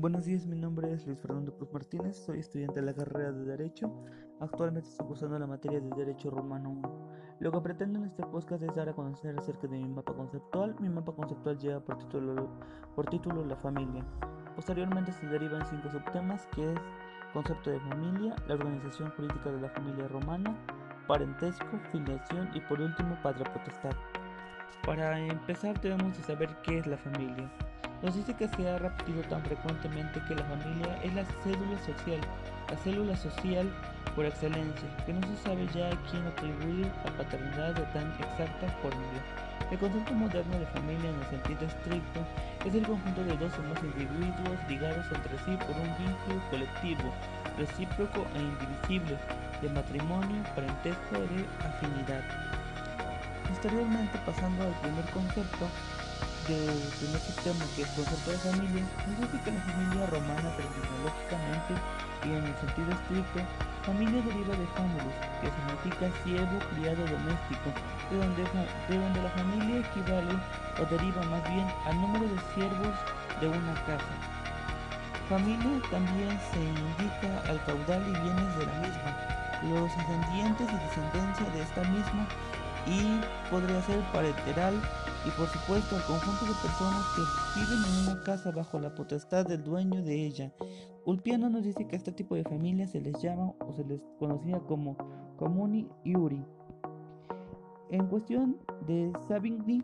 Buenos días, mi nombre es Luis Fernando Cruz Martínez, soy estudiante de la carrera de Derecho. Actualmente estoy cursando la materia de Derecho Romano 1. Lo que pretendo en este podcast es dar a conocer acerca de mi mapa conceptual. Mi mapa conceptual lleva por título, por título La familia. Posteriormente se derivan cinco subtemas que es concepto de familia, la organización jurídica de la familia romana, parentesco, filiación y por último patria potestad. Para empezar debemos de saber qué es la familia. Nos dice que se ha repetido tan frecuentemente que la familia es la célula social, la célula social por excelencia, que no se sabe ya a quién atribuir la paternidad de tan exacta fórmula. El concepto moderno de familia en el sentido estricto es el conjunto de dos o más individuos ligados entre sí por un vínculo colectivo, recíproco e indivisible, de matrimonio, parentesco o de afinidad. Posteriormente, pasando al primer concepto, del primer sistema que es concepto de familia, que la familia romana terminológicamente y en el sentido estricto, familia deriva de famulus, que significa siervo, criado doméstico, de donde, de donde la familia equivale o deriva más bien al número de siervos de una casa. Familia también se indica al caudal y bienes de la misma, los ascendientes y descendencia de esta misma y podría ser parenteral y por supuesto al conjunto de personas que viven en una casa bajo la potestad del dueño de ella. Ulpiano nos dice que a este tipo de familia se les llama o se les conocía como comuni iuri. En cuestión de Savigny,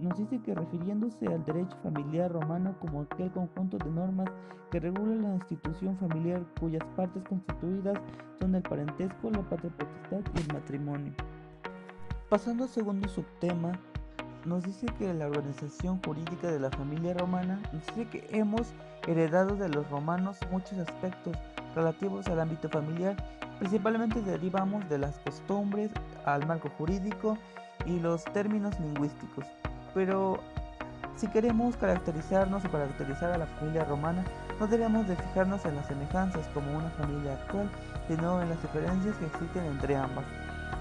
nos dice que refiriéndose al derecho familiar romano como aquel conjunto de normas que regula la institución familiar cuyas partes constituidas son el parentesco, la patria potestad y el matrimonio. Pasando al segundo subtema, nos dice que la organización jurídica de la familia romana nos dice que hemos heredado de los romanos muchos aspectos relativos al ámbito familiar, principalmente derivamos de las costumbres, al marco jurídico y los términos lingüísticos. Pero si queremos caracterizarnos o caracterizar a la familia romana, no debemos de fijarnos en las semejanzas como una familia actual, sino en las diferencias que existen entre ambas.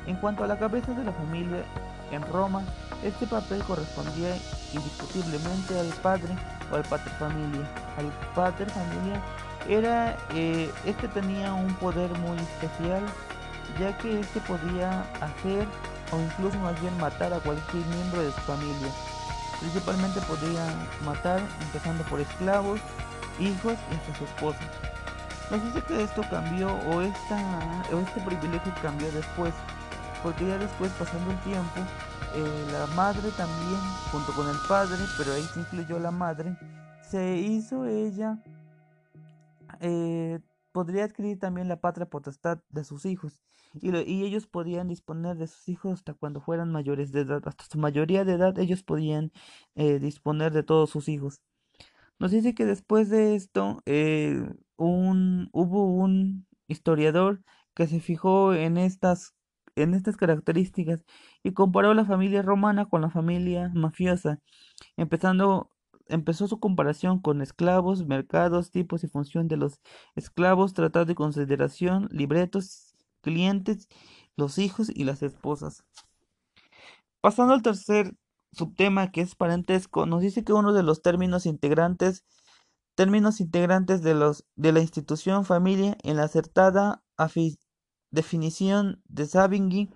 En cuanto a la cabeza de la familia en Roma, este papel correspondía indiscutiblemente al padre o al pater familia. Al pater familia era, eh, este tenía un poder muy especial, ya que este podía hacer o incluso más bien matar a cualquier miembro de su familia. Principalmente podía matar, empezando por esclavos, hijos y hasta su esposa. Nos dice que esto cambió o, este privilegio cambió después, porque ya después, pasando el tiempo, eh, la madre también, junto con el padre, pero ahí se incluyó la madre, se hizo ella, eh, podría adquirir también la patria potestad de sus hijos, y, ellos podían disponer de sus hijos hasta cuando fueran mayores de edad, hasta su mayoría de edad ellos podían eh, disponer de todos sus hijos. Nos dice que después de esto hubo un historiador que se fijó en estas en estas características y comparó la familia romana con la familia mafiosa, empezando empezó su comparación con esclavos, mercados, tipos y función de los esclavos, tratados de consideración, libretos, clientes, los hijos y las esposas. Pasando al tercer subtema que es parentesco, nos dice que uno de los términos integrantes términos integrantes de los de la institución familia en la acertada definición de Savigny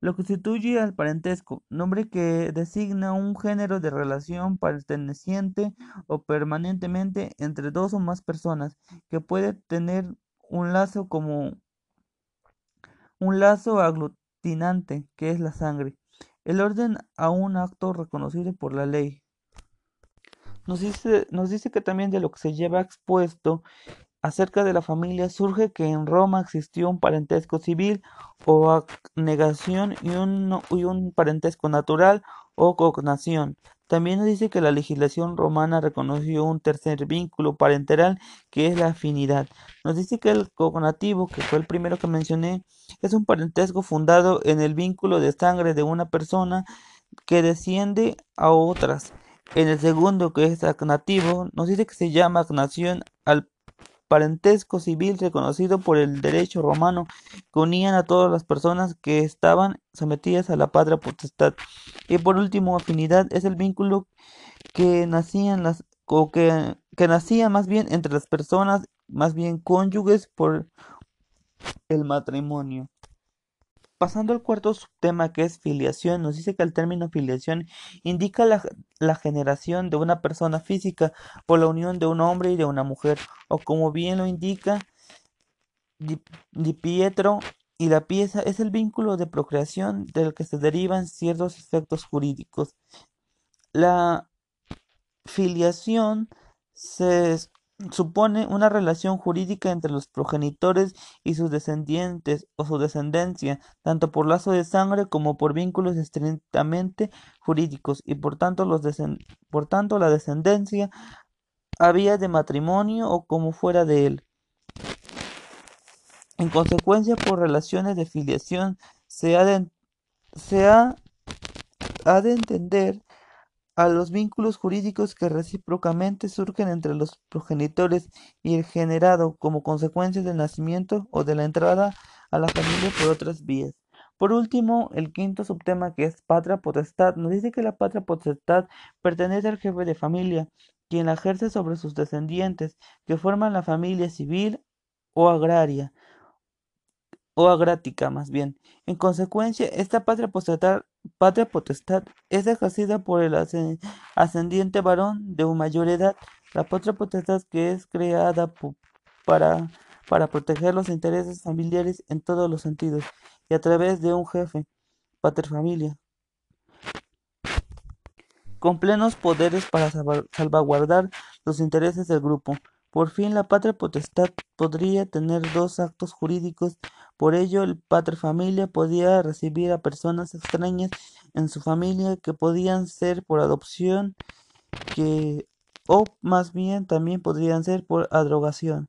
lo constituye al parentesco, nombre que designa un género de relación perteneciente o permanentemente entre dos o más personas, que puede tener un lazo como un lazo aglutinante, que es la sangre, el orden a un acto reconocido por la ley. Nos dice, nos dice que también de lo que se lleva expuesto Acerca de la familia surge que en Roma existió un parentesco civil o negación y un, y un parentesco natural o cognación. También nos dice que la legislación romana reconoció un tercer vínculo parenteral que es la afinidad. Nos dice que el cognativo, que fue el primero que mencioné, es un parentesco fundado en el vínculo de sangre de una persona que desciende a otras. En el segundo, que es agnativo, nos dice que se llama agnación al parentesco civil reconocido por el derecho romano que unían a todas las personas que estaban sometidas a la patria potestad. Y por último, afinidad es el vínculo que nacían las o que, que nacía más bien entre las personas, más bien cónyuges por el matrimonio. Pasando al cuarto subtema que es filiación, nos dice que el término filiación indica la, generación de una persona física por la unión de un hombre y de una mujer, o como bien lo indica Di, Di Pietro, y la pieza es el vínculo de procreación del que se derivan ciertos efectos jurídicos. La filiación se supone una relación jurídica entre los progenitores y sus descendientes o su descendencia, tanto por lazo de sangre como por vínculos estrictamente jurídicos, y por tanto, los por tanto la descendencia había de matrimonio o como fuera de él. En consecuencia, por relaciones de filiación, se ha de, se ha, ha de entender a los vínculos jurídicos que recíprocamente surgen entre los progenitores y el generado como consecuencia del nacimiento o de la entrada a la familia por otras vías. Por último, el quinto subtema que es patria potestad nos dice que la patria potestad pertenece al jefe de familia, quien la ejerce sobre sus descendientes, que forman la familia civil o agraria, o agrática más bien. En consecuencia, esta patria potestad, patria potestad es ejercida por el ascendiente varón de mayor edad. La patria potestad que es creada para, para proteger los intereses familiares en todos los sentidos y a través de un jefe, paterfamilia, con plenos poderes para salvaguardar los intereses del grupo. Por fin, la patria potestad podría tener dos actos jurídicos, por ello el pater-familia podía recibir a personas extrañas en su familia que podían ser por adopción que o más bien también podrían ser por adrogación.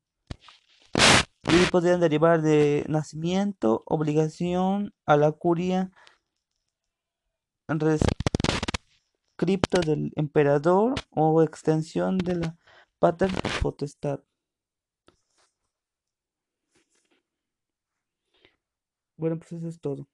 Y podrían derivar de nacimiento, obligación a la curia, rescripto del emperador o extensión de la pater potestad. Bueno, pues eso es todo.